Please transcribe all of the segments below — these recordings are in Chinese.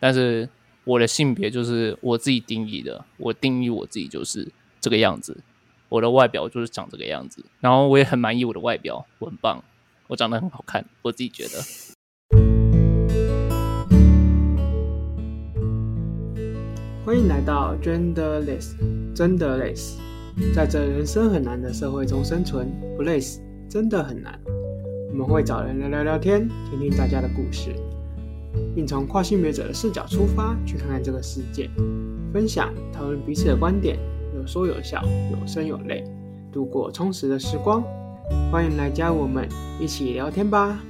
但是我的性别就是我自己定义的，我定义我自己就是这个样子，我的外表就是长这个样子，然后我也很满意我的外表，我很棒，我长得很好看，我自己觉得。欢迎来到 Genderless，真的累死，在这人生很难的社会中生存，不累死真的很难。我们会找人来聊聊天，听听大家的故事，并从跨性别者的视角出发，去看看这个世界，分享讨论彼此的观点，有说有笑，有声有泪，度过充实的时光。欢迎来加入我们一起聊天吧。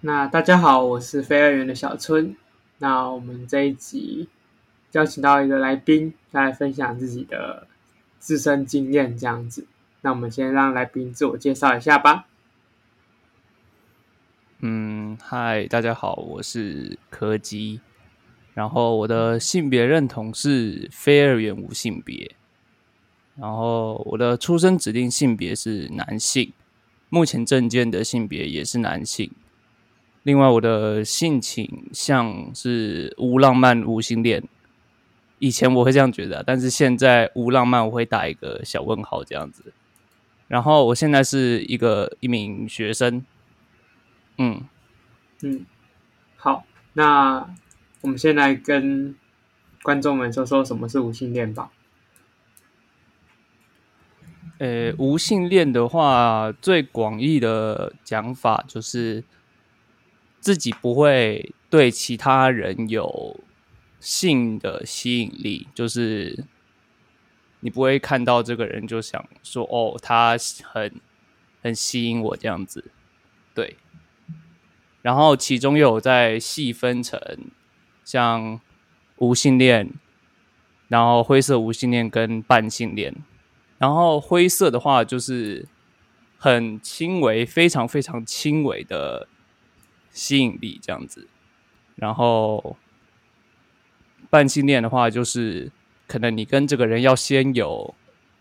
那大家好，我是飞二元的小春。那我们这一集邀请到一个来宾，来分享自己的。自身经验这样子，那我们先让来宾自我介绍一下吧。嗯，嗨，大家好，我是柯基，然后我的性别认同是非二元无性别，然后我的出生指定性别是男性，目前证件的性别也是男性。另外，我的性倾向是无浪漫无性恋。以前我会这样觉得，但是现在无浪漫我会打一个小问号这样子。然后我现在是一个一名学生，嗯嗯，好，那我们先来跟观众们说说什么是无性恋吧。呃，无性恋的话，最广义的讲法就是自己不会对其他人有。性的吸引力，就是你不会看到这个人就想说哦，他很很吸引我这样子，对。然后其中又有在细分成像无性恋，然后灰色无性恋跟半性恋。然后灰色的话就是很轻微，非常非常轻微的吸引力这样子，然后。半性恋的话，就是可能你跟这个人要先有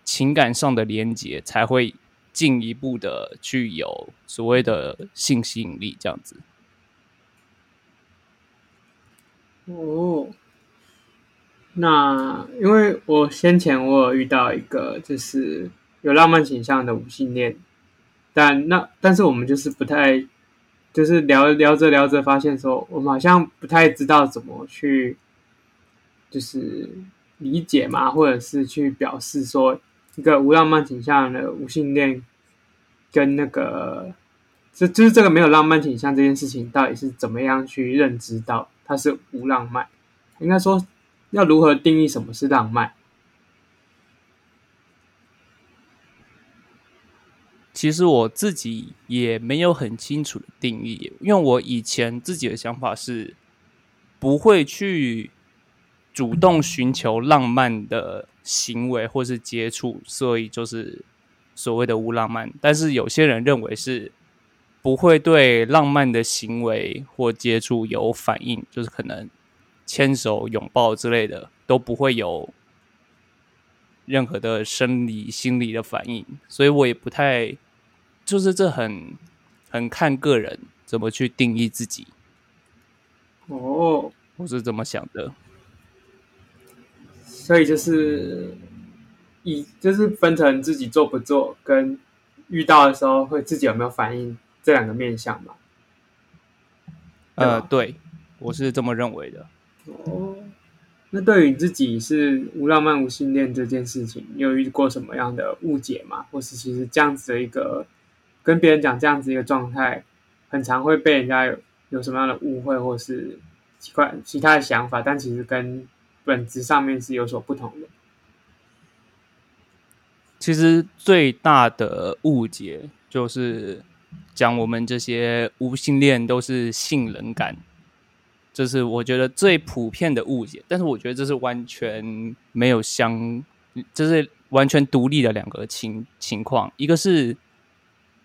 情感上的连结，才会进一步的去有所谓的性吸引力这样子。哦，那因为我先前我有遇到一个就是有浪漫倾向的无性恋，但那但是我们就是不太，就是聊聊着聊着发现说，我们好像不太知道怎么去。就是理解嘛，或者是去表示说，一个无浪漫倾向的无性恋，跟那个，就就是这个没有浪漫倾向这件事情，到底是怎么样去认知到它是无浪漫？应该说，要如何定义什么是浪漫？其实我自己也没有很清楚的定义，因为我以前自己的想法是不会去。主动寻求浪漫的行为或是接触，所以就是所谓的无浪漫。但是有些人认为是不会对浪漫的行为或接触有反应，就是可能牵手、拥抱之类的都不会有任何的生理、心理的反应。所以我也不太，就是这很很看个人怎么去定义自己。哦，我是这么想的。所以就是以就是分成自己做不做，跟遇到的时候会自己有没有反应这两个面向嘛。呃，对，我是这么认为的。哦，那对于自己是无浪漫无性恋这件事情，你有遇过什么样的误解吗？或是其实这样子的一个跟别人讲这样子一个状态，很常会被人家有有什么样的误会，或是奇怪其他的想法，但其实跟本质上面是有所不同的。其实最大的误解就是讲我们这些无性恋都是性冷感，这是我觉得最普遍的误解。但是我觉得这是完全没有相，这是完全独立的两个情情况。一个是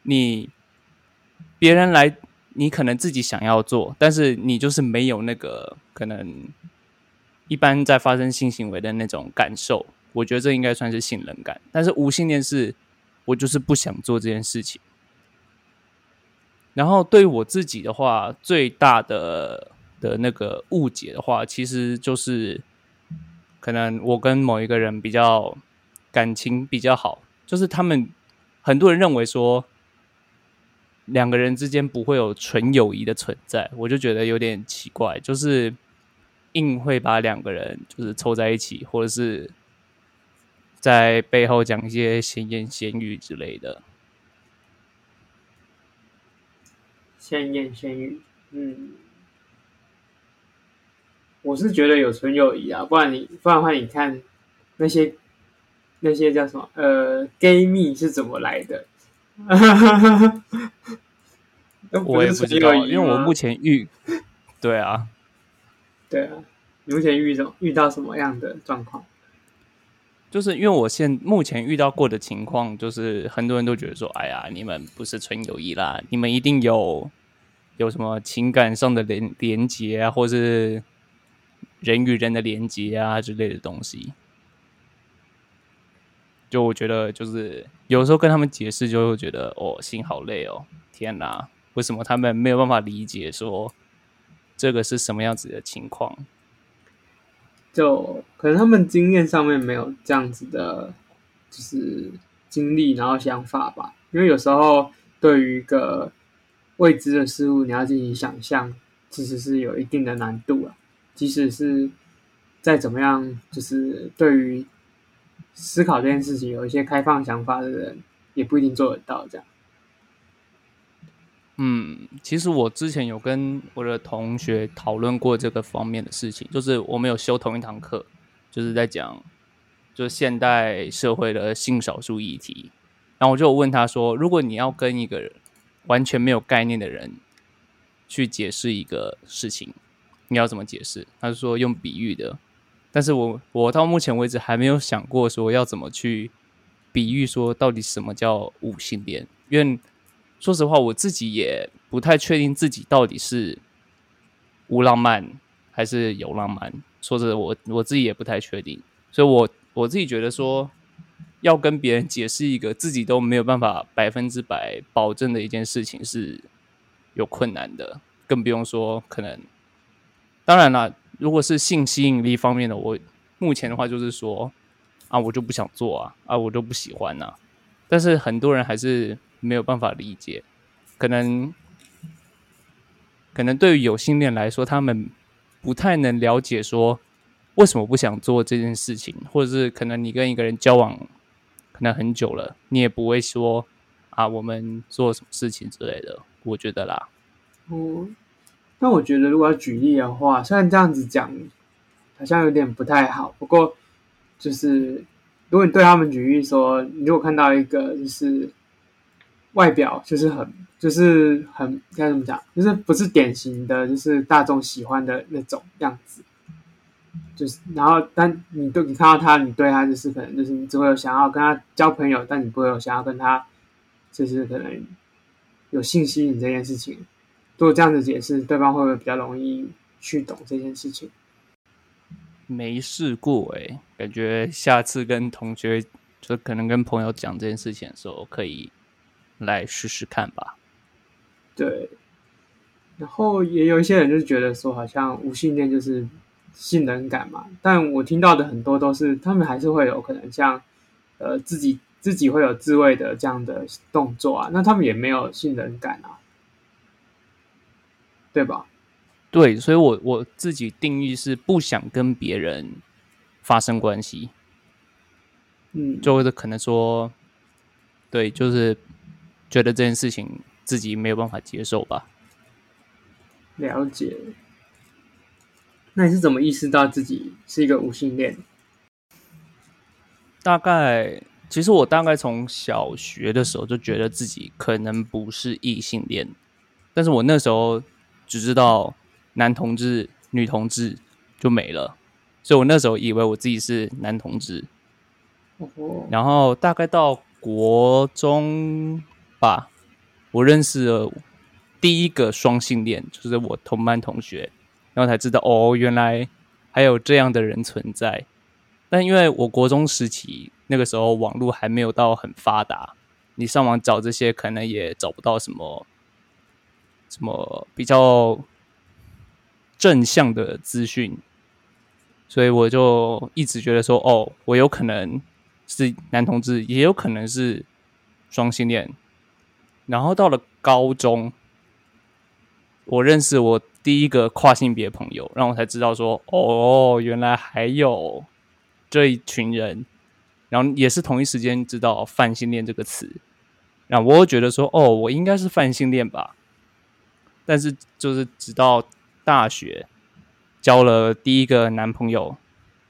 你别人来，你可能自己想要做，但是你就是没有那个可能。一般在发生性行为的那种感受，我觉得这应该算是性冷感。但是无性恋是，我就是不想做这件事情。然后对于我自己的话，最大的的那个误解的话，其实就是可能我跟某一个人比较感情比较好，就是他们很多人认为说两个人之间不会有纯友谊的存在，我就觉得有点奇怪，就是硬会把两个人就是凑在一起，或者是在背后讲一些闲言闲语之类的。闲言闲语，嗯，我是觉得有纯友谊啊，不然你不然的话，你看那些那些叫什么呃，gay 蜜是怎么来的？我也不知道，因为我目前遇，对啊，对啊，你目前遇到遇到什么样的状况？就是因为我现目前遇到过的情况，就是很多人都觉得说，哎呀，你们不是纯友谊啦，你们一定有有什么情感上的连连接啊，或是人与人的连接啊之类的东西。就我觉得，就是有时候跟他们解释，就会觉得哦，心好累哦，天哪，为什么他们没有办法理解说这个是什么样子的情况？就可能他们经验上面没有这样子的，就是经历，然后想法吧。因为有时候对于一个未知的事物，你要进行想象，其实是有一定的难度啊。即使是再怎么样，就是对于思考这件事情有一些开放想法的人，也不一定做得到这样。嗯，其实我之前有跟我的同学讨论过这个方面的事情，就是我们有修同一堂课，就是在讲，就是现代社会的性少数议题。然后我就问他说，如果你要跟一个完全没有概念的人去解释一个事情，你要怎么解释？他就说用比喻的，但是我我到目前为止还没有想过说要怎么去比喻说到底什么叫无性恋，因为。说实话，我自己也不太确定自己到底是无浪漫还是有浪漫。说着我我自己也不太确定，所以我我自己觉得说，要跟别人解释一个自己都没有办法百分之百保证的一件事情是有困难的，更不用说可能。当然了，如果是性吸引力方面的，我目前的话就是说啊，我就不想做啊，啊，我就不喜欢呐、啊。但是很多人还是。没有办法理解，可能可能对于有性恋来说，他们不太能了解说为什么不想做这件事情，或者是可能你跟一个人交往可能很久了，你也不会说啊，我们做什么事情之类的。我觉得啦，嗯，那我觉得如果要举例的话，虽然这样子讲好像有点不太好，不过就是如果你对他们举例说，你如果看到一个就是。外表就是很，就是很该怎么讲，就是不是典型的，就是大众喜欢的那种样子。就是，然后，但你对你看到他，你对他就是可能就是你只会有想要跟他交朋友，但你不会有想要跟他，就是可能有性吸引这件事情。如果这样子解释，对方会不会比较容易去懂这件事情？没试过诶、感觉下次跟同学就可能跟朋友讲这件事情的时候可以。来试试看吧。对，然后也有一些人就是觉得说，好像无性恋就是性冷感嘛。但我听到的很多都是，他们还是会有可能像，呃，自己自己会有自慰的这样的动作啊。那他们也没有性冷感啊，对吧？对，所以我我自己定义是不想跟别人发生关系。嗯，就是可能说，对，就是。觉得这件事情自己没有办法接受吧？了解。那你是怎么意识到自己是一个无性恋？大概，其实我大概从小学的时候就觉得自己可能不是异性恋，但是我那时候只知道男同志、女同志就没了，所以我那时候以为我自己是男同志。哦。然后大概到国中。吧，我认识了第一个双性恋，就是我同班同学，然后才知道哦，原来还有这样的人存在。但因为我国中时期那个时候网络还没有到很发达，你上网找这些可能也找不到什么什么比较正向的资讯，所以我就一直觉得说，哦，我有可能是男同志，也有可能是双性恋。然后到了高中，我认识我第一个跨性别朋友，然后我才知道说，哦，原来还有这一群人。然后也是同一时间知道“泛性恋”这个词，然后我觉得说：“哦，我应该是泛性恋吧。”但是就是直到大学交了第一个男朋友，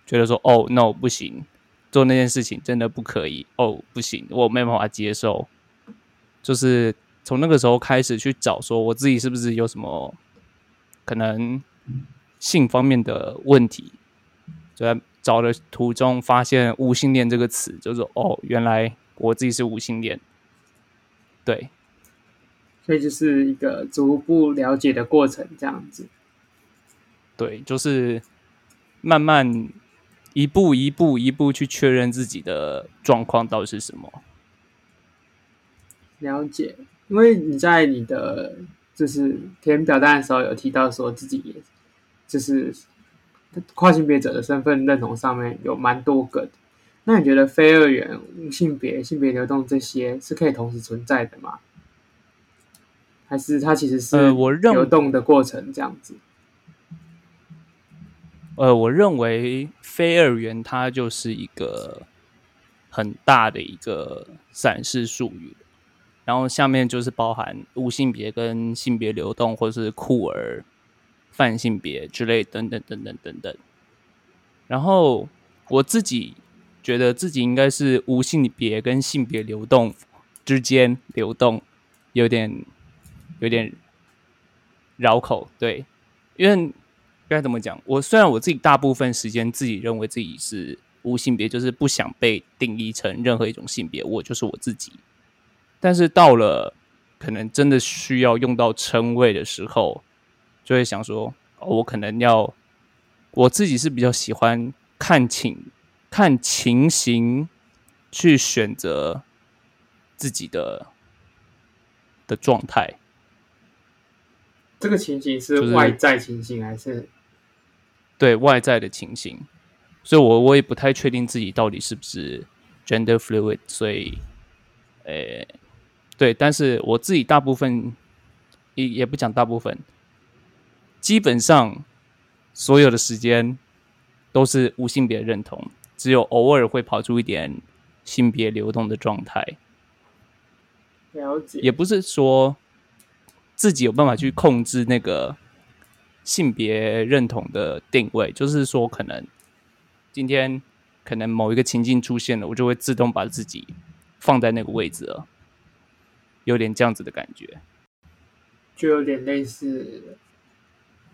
觉得说：“哦，no，不行，做那件事情真的不可以。哦，不行，我没办法接受。”就是从那个时候开始去找说我自己是不是有什么可能性方面的问题，就在。找的途中发现“无性恋”这个词，就是哦，原来我自己是无性恋。对，所以就是一个逐步了解的过程，这样子。对，就是慢慢一步一步一步去确认自己的状况到底是什么。了解，因为你在你的就是填表单的时候有提到说自己也就是。跨性别者的身份认同上面有蛮多个的，那你觉得非二元、无性别、性别流动这些是可以同时存在的吗？还是它其实是我流动的过程这样子？呃，我认为非二元它就是一个很大的一个展示术语，然后下面就是包含无性别跟性别流动，或者是酷儿。泛性别之类等等等等等等，然后我自己觉得自己应该是无性别跟性别流动之间流动，有点有点绕口，对，因为该怎么讲？我虽然我自己大部分时间自己认为自己是无性别，就是不想被定义成任何一种性别，我就是我自己。但是到了可能真的需要用到称谓的时候。就会想说，哦，我可能要，我自己是比较喜欢看情看情形去选择自己的的状态。这个情形是外在情形还是？对，外在的情形，所以我我也不太确定自己到底是不是 gender fluid，所以，诶，对，但是我自己大部分也也不讲大部分。基本上，所有的时间都是无性别认同，只有偶尔会跑出一点性别流动的状态。了解，也不是说自己有办法去控制那个性别认同的定位，就是说，可能今天可能某一个情境出现了，我就会自动把自己放在那个位置了，有点这样子的感觉，就有点类似。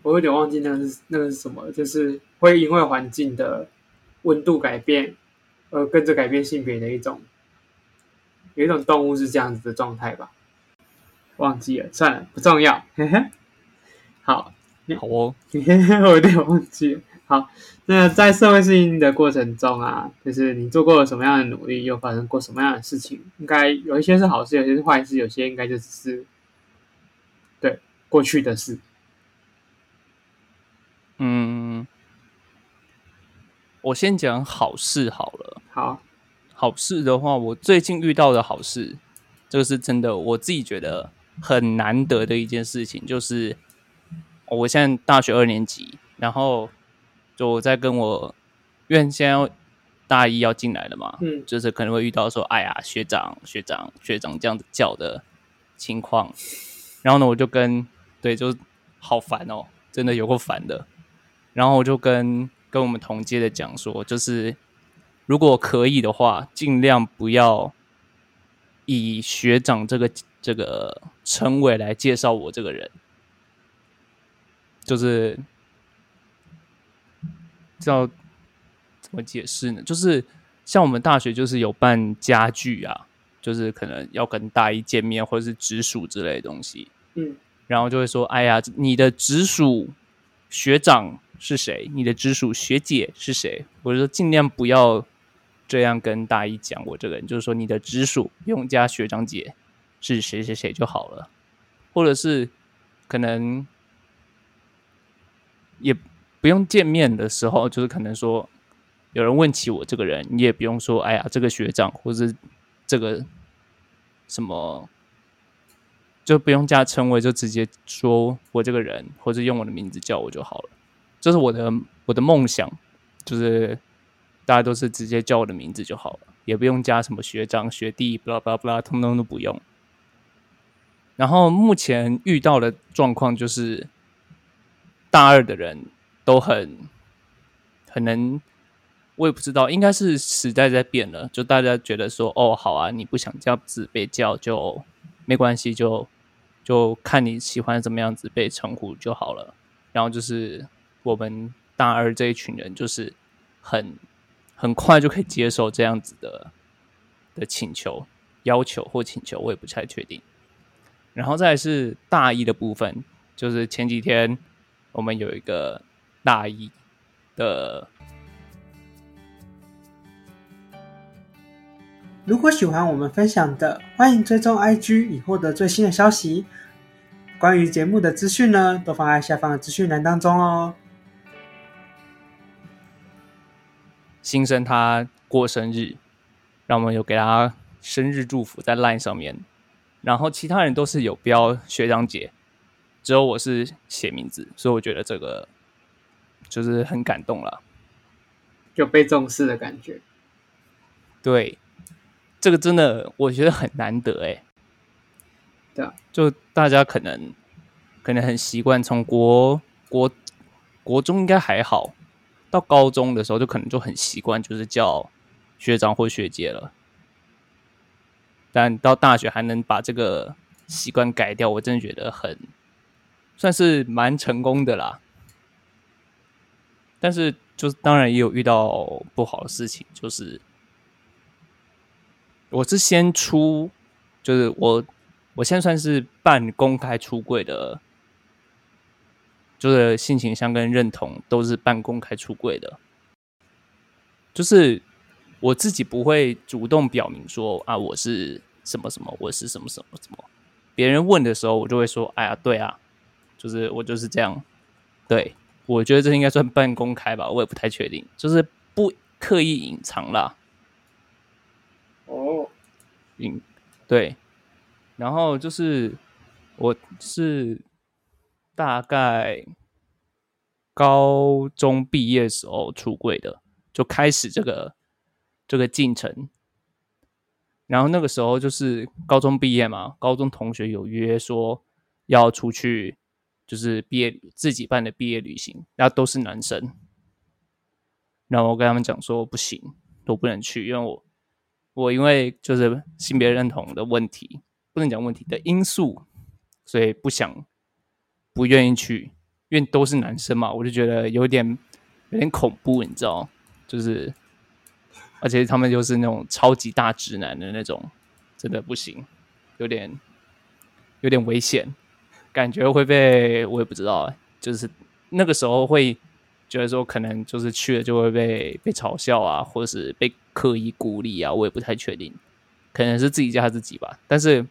我有点忘记那个是那个是什么，就是会因为环境的温度改变而跟着改变性别的一种，有一种动物是这样子的状态吧？忘记了，算了，不重要。好，好哦，我有点忘记了。好，那在社会适应的过程中啊，就是你做过了什么样的努力，又发生过什么样的事情？应该有一些是好事，有些是坏事，有些应该就只是对过去的事。嗯，我先讲好事好了。好，好事的话，我最近遇到的好事，这个是真的，我自己觉得很难得的一件事情，就是我现在大学二年级，然后就我在跟我，因为现在大一要进来了嘛，嗯，就是可能会遇到说，哎呀，学长、学长、学长这样子叫的情况，然后呢，我就跟对，就好烦哦，真的有够烦的。然后我就跟跟我们同届的讲说，就是如果可以的话，尽量不要以学长这个这个称谓来介绍我这个人，就是叫怎么解释呢？就是像我们大学就是有办家具啊，就是可能要跟大一见面或者是直属之类的东西，嗯，然后就会说，哎呀，你的直属学长。是谁？你的直属学姐是谁？我就说尽量不要这样跟大一讲我这个人，就是说你的直属不用加学长姐是谁谁谁就好了，或者是可能也不用见面的时候，就是可能说有人问起我这个人，你也不用说哎呀这个学长或者这个什么，就不用加称谓，就直接说我这个人，或者用我的名字叫我就好了。这是我的我的梦想，就是大家都是直接叫我的名字就好了，也不用加什么学长学弟，巴拉巴拉巴拉，通通都不用。然后目前遇到的状况就是，大二的人都很很能，我也不知道，应该是时代在变了，就大家觉得说，哦，好啊，你不想这样子被叫就没关系，就就看你喜欢怎么样子被称呼就好了。然后就是我们大二这一群人，就是很很快就可以接受这样子的的请求、要求或请求，我也不太确定。然后再是大一的部分，就是前几天我们有一个大一的。如果喜欢我们分享的，欢迎追踪 IG 以获得最新的消息。关于节目的资讯呢，都放在下方的资讯栏当中哦。新生他过生日，让我们有给他生日祝福在 LINE 上面。然后其他人都是有标学长姐，只有我是写名字，所以我觉得这个就是很感动了，就被重视的感觉。对，这个真的我觉得很难得哎。对啊，就大家可能可能很习惯从国国国中应该还好，到高中的时候就可能就很习惯，就是叫学长或学姐了。但到大学还能把这个习惯改掉，我真的觉得很算是蛮成功的啦。但是，就是当然也有遇到不好的事情，就是我是先出，就是我我现在算是半公开出柜的，就是性倾向跟认同都是半公开出柜的，就是我自己不会主动表明说啊，我是。什么什么，我是什么什么什么？别人问的时候，我就会说：“哎呀，对啊，就是我就是这样。”对，我觉得这应该算半公开吧，我也不太确定，就是不刻意隐藏啦。哦，隐，对。然后就是我是大概高中毕业的时候出柜的，就开始这个这个进程。然后那个时候就是高中毕业嘛，高中同学有约说要出去，就是毕业自己办的毕业旅行，然后都是男生。然后我跟他们讲说不行，都不能去，因为我我因为就是性别认同的问题，不能讲问题的因素，所以不想不愿意去，因为都是男生嘛，我就觉得有点有点恐怖，你知道，就是。而且他们又是那种超级大直男的那种，真的不行，有点有点危险，感觉会被我也不知道，就是那个时候会觉得说可能就是去了就会被被嘲笑啊，或者是被刻意孤立啊，我也不太确定，可能是自己吓自己吧。但是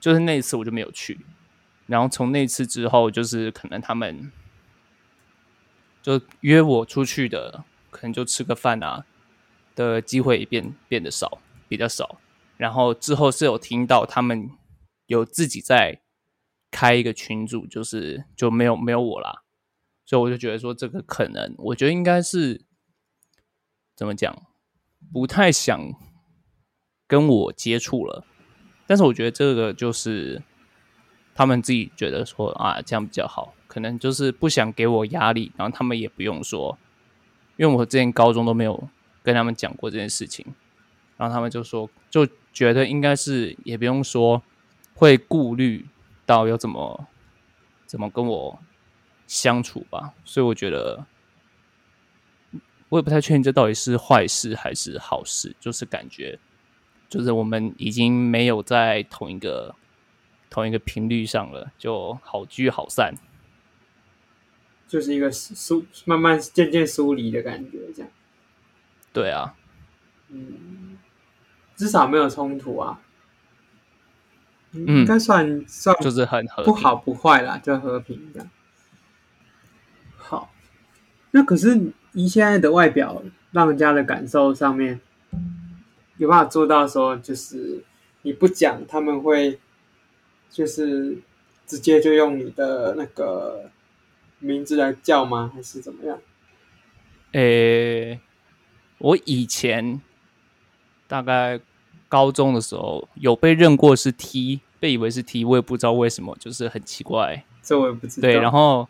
就是那一次我就没有去，然后从那次之后，就是可能他们就约我出去的，可能就吃个饭啊。的机会变变得少，比较少。然后之后是有听到他们有自己在开一个群组，就是就没有没有我啦。所以我就觉得说，这个可能，我觉得应该是怎么讲，不太想跟我接触了。但是我觉得这个就是他们自己觉得说啊，这样比较好，可能就是不想给我压力，然后他们也不用说，因为我之前高中都没有。跟他们讲过这件事情，然后他们就说，就觉得应该是也不用说会顾虑到要怎么怎么跟我相处吧，所以我觉得我也不太确定这到底是坏事还是好事，就是感觉就是我们已经没有在同一个同一个频率上了，就好聚好散，就是一个疏慢慢渐渐疏离的感觉，这样。对啊，嗯，至少没有冲突啊。嗯，应该算算就是很和不好不坏啦，就和平这样。好，那可是以现在的外表，让人家的感受上面有办法做到说，就是你不讲，他们会就是直接就用你的那个名字来叫吗？还是怎么样？诶，我以前大概高中的时候有被认过是 T，被以为是 T，我也不知道为什么，就是很奇怪。这我也不知道。对，然后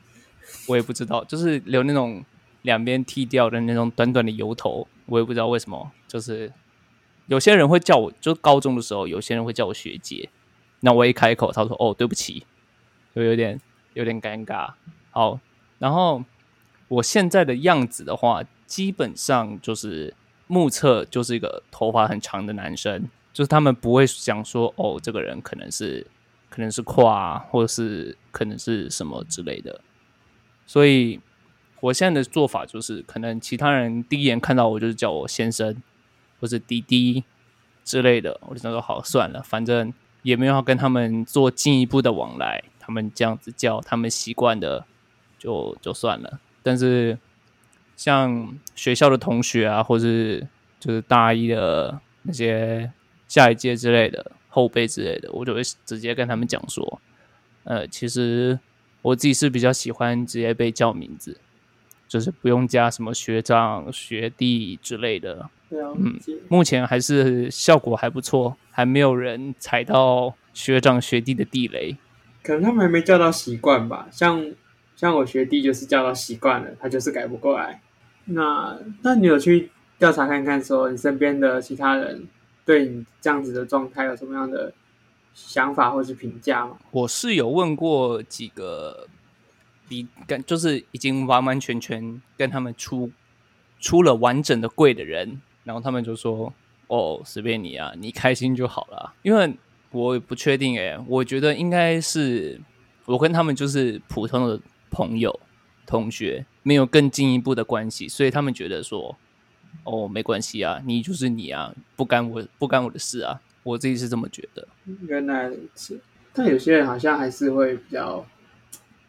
我也不知道，就是留那种。两边剃掉的那种短短的油头，我也不知道为什么。就是有些人会叫我，就是高中的时候，有些人会叫我学姐。那我一开口，他说：“哦，对不起。”就有点有点尴尬。好，然后我现在的样子的话，基本上就是目测就是一个头发很长的男生。就是他们不会想说：“哦，这个人可能是可能是跨，或者是可能是什么之类的。”所以。我现在的做法就是，可能其他人第一眼看到我就是叫我先生，或者滴滴之类的，我就想说好算了，反正也没有要跟他们做进一步的往来，他们这样子叫，他们习惯的就就算了。但是像学校的同学啊，或是就是大一的那些下一届之类的后辈之类的，我就会直接跟他们讲说，呃，其实我自己是比较喜欢直接被叫名字。就是不用加什么学长、学弟之类的。对啊，嗯，目前还是效果还不错，还没有人踩到学长学弟的地雷。可能他们还没叫到习惯吧。像像我学弟就是叫到习惯了，他就是改不过来。那那你有去调查看看，说你身边的其他人对你这样子的状态有什么样的想法或是评价吗？我是有问过几个。比跟就是已经完完全全跟他们出出了完整的柜的人，然后他们就说：“哦，随便你啊，你开心就好了。”因为我不确定诶，我觉得应该是我跟他们就是普通的朋友、同学，没有更进一步的关系，所以他们觉得说：“哦，没关系啊，你就是你啊，不干我不干我的事啊。”我自己是这么觉得。原来如此，但有些人好像还是会比较。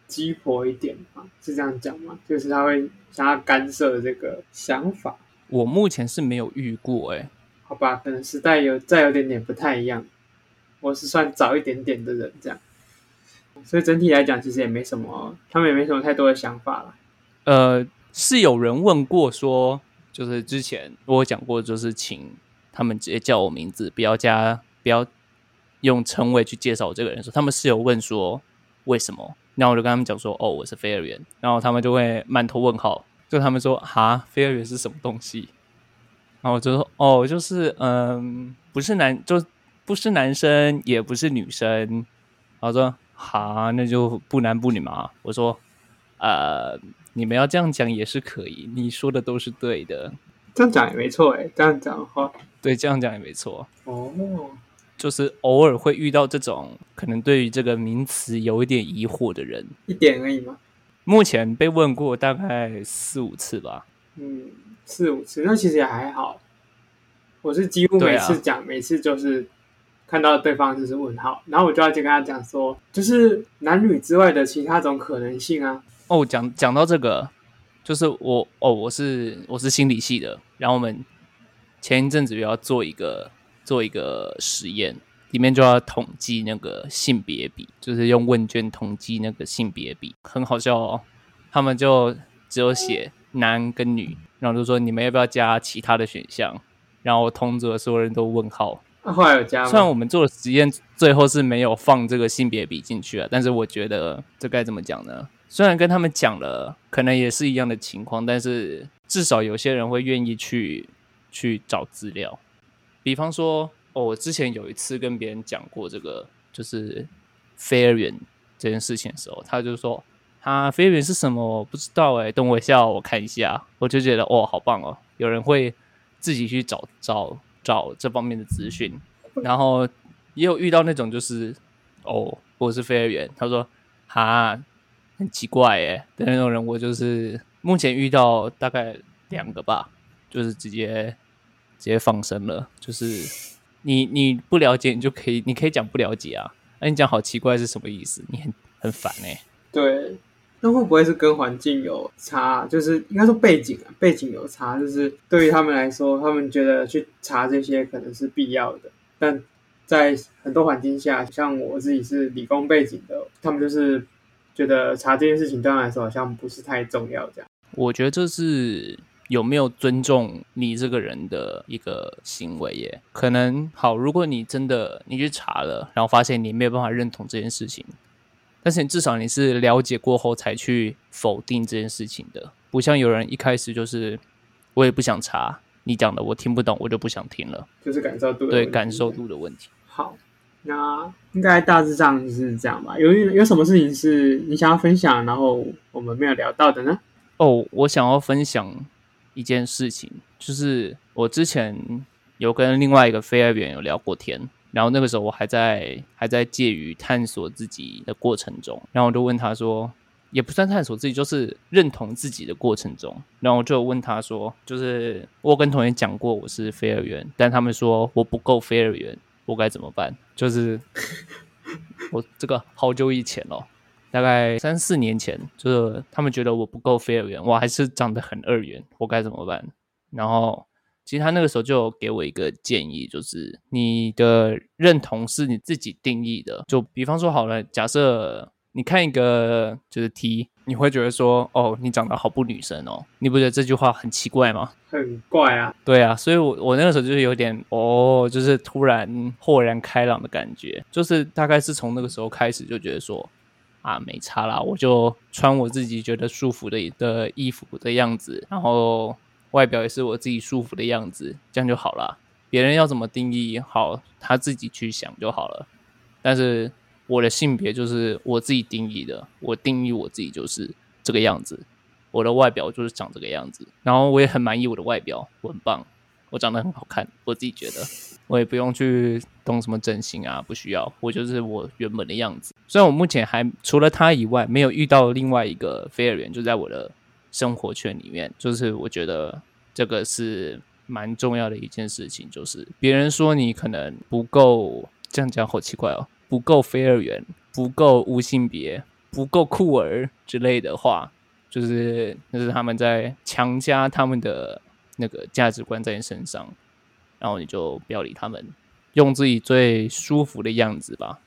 鸡婆一点嘛，是这样讲吗？就是他会想要干涉这个想法。我目前是没有遇过哎、欸，好吧，可能时代有再有点点不太一样。我是算早一点点的人，这样，所以整体来讲，其实也没什么，他们也没什么太多的想法了。呃，是有人问过说，就是之前我讲过，就是请他们直接叫我名字，不要加，不要用称谓去介绍我这个人。说他们是有问说为什么？然后我就跟他们讲说，哦，我是非二元，然后他们就会满头问号，就他们说，哈，非二元是什么东西？然后我就说，哦，就是嗯，不是男，就不是男生，也不是女生。然后说，哈，那就不男不女嘛。我说，呃，你们要这样讲也是可以，你说的都是对的，这样讲也没错诶，这样讲的话，对，这样讲也没错。哦。就是偶尔会遇到这种可能对于这个名词有一点疑惑的人，一点而已吗？目前被问过大概四五次吧。嗯，四五次，那其实也还好。我是几乎每次讲，啊、每次就是看到对方就是问号，然后我就要去跟他讲说，就是男女之外的其他种可能性啊。哦，讲讲到这个，就是我哦，我是我是心理系的，然后我们前一阵子又要做一个。做一个实验，里面就要统计那个性别比，就是用问卷统计那个性别比，很好笑哦。他们就只有写男跟女，然后就说你们要不要加其他的选项，然后同桌所有人都问号。那，后来有加吗？虽然我们做的实验最后是没有放这个性别比进去啊，但是我觉得这该怎么讲呢？虽然跟他们讲了，可能也是一样的情况，但是至少有些人会愿意去去找资料。比方说，哦，我之前有一次跟别人讲过这个，就是非二元这件事情的时候，他就说，他非二元是什么？我不知道哎，等我一下，我看一下。我就觉得，哦，好棒哦，有人会自己去找找找这方面的资讯。然后也有遇到那种，就是哦，我是非二元，他说，哈，很奇怪哎的那种人，我就是目前遇到大概两个吧，就是直接。直接放生了，就是你你不了解，你就可以，你可以讲不了解啊，那，你讲好奇怪是什么意思？你很很烦哎、对，那会不会是跟环境有差？就是应该说背景啊，背景有差，就是对于他们来说，他们觉得去查这些可能是必要的，但在很多环境下，像我自己是理工背景的，他们就是觉得查这件事情对他来说好像不是太重要。这样，我觉得这是。有没有尊重你这个人的一个行为耶？可能好，如果你真的你去查了，然后发现你没有办法认同这件事情，但是你至少你是了解过后才去否定这件事情的，不像有人一开始就是我也不想查，你讲的我听不懂，我就不想听了，就是感受度，对，感受度的问题。好，那应该大致上是这样吧？有有什么事情是你想要分享，然后我们没有聊到的呢？哦，我想要分享。一件事情就是，我之前有跟另外一个非二元有聊过天，然后那个时候我还在还在介于探索自己的过程中，然后我就问他说，也不算探索自己，就是认同自己的过程中，然后我就问他说，就是我跟同学讲过我是非二元，但他们说我不够非二元，我该怎么办？就是 我这个好久以前哦。大概三四年前，就是他们觉得我不够非二元，我还是长得很二元，我该怎么办？然后，其实他那个时候就给我一个建议，就是你的认同是你自己定义的。就比方说好了，假设你看一个就是 T，你会觉得说，哦，你长得好不女神哦，你不觉得这句话很奇怪吗？很怪啊。对啊，所以我我那个时候就是有点哦，就是突然豁然开朗的感觉，就是大概是从那个时候开始就觉得说。啊，没差啦，我就穿我自己觉得舒服的的衣服的样子，然后外表也是我自己舒服的样子，这样就好了。别人要怎么定义好，他自己去想就好了。但是我的性别就是我自己定义的，我定义我自己就是这个样子，我的外表就是长这个样子，然后我也很满意我的外表，我很棒，我长得很好看，我自己觉得。我也不用去动什么整形啊，不需要，我就是我原本的样子。虽然我目前还除了他以外，没有遇到另外一个非二元，就在我的生活圈里面，就是我觉得这个是蛮重要的一件事情。就是别人说你可能不够，这样讲好奇怪哦，不够非二元，不够无性别，不够酷儿之类的话，就是那是他们在强加他们的那个价值观在你身上。然后你就不要理他们，用自己最舒服的样子吧，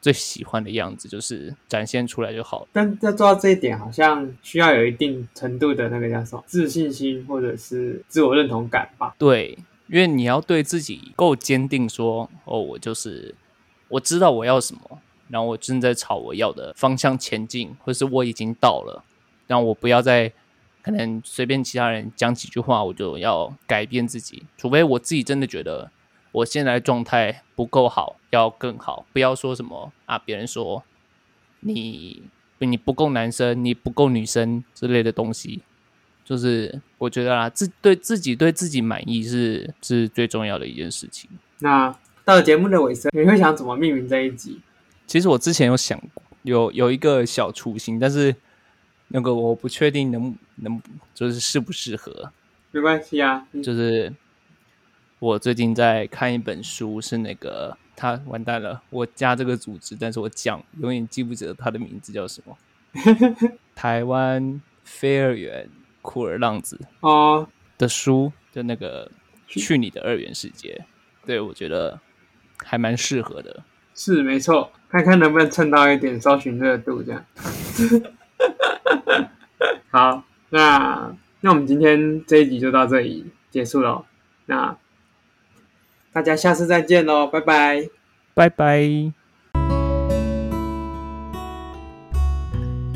最喜欢的样子就是展现出来就好。但要做到这一点，好像需要有一定程度的那个叫什么自信心，或者是自我认同感吧？对，因为你要对自己够坚定说，说哦，我就是我知道我要什么，然后我正在朝我要的方向前进，或是我已经到了，然后我不要再。可能随便其他人讲几句话，我就要改变自己，除非我自己真的觉得我现在状态不够好，要更好。不要说什么啊，别人说你你不够男生，你不够女生之类的东西，就是我觉得啊，自对自己对自己满意是是最重要的一件事情。那到了节目的尾声，你会想怎么命名这一集？其实我之前有想过，有有一个小雏形，但是。那个我不确定能能就是适不适合，没关系啊。就是我最近在看一本书，是那个他完蛋了，我加这个组织，但是我讲永远记不得他的名字叫什么。台湾飞二元酷儿浪子哦的书，就那个去你的二元世界，对，我觉得还蛮适合的。是没错，看看能不能蹭到一点搜寻热度，这样。好，那那我们今天这一集就到这里结束了。那大家下次再见喽，拜拜，拜拜。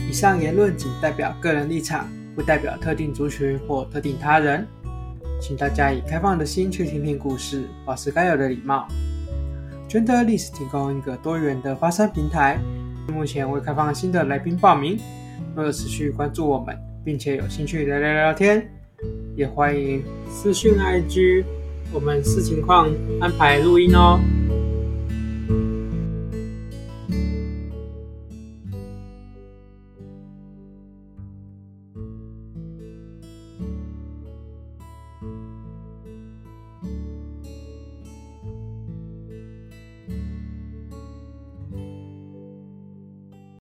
以上言论仅代表个人立场，不代表特定族群或特定他人，请大家以开放的心去听听故事，保持该有的礼貌。捐的历史提供一个多元的发声平台，目前未开放新的来宾报名。若有持续关注我们，并且有兴趣来聊聊天，也欢迎私讯 IG，我们视情况安排录音哦。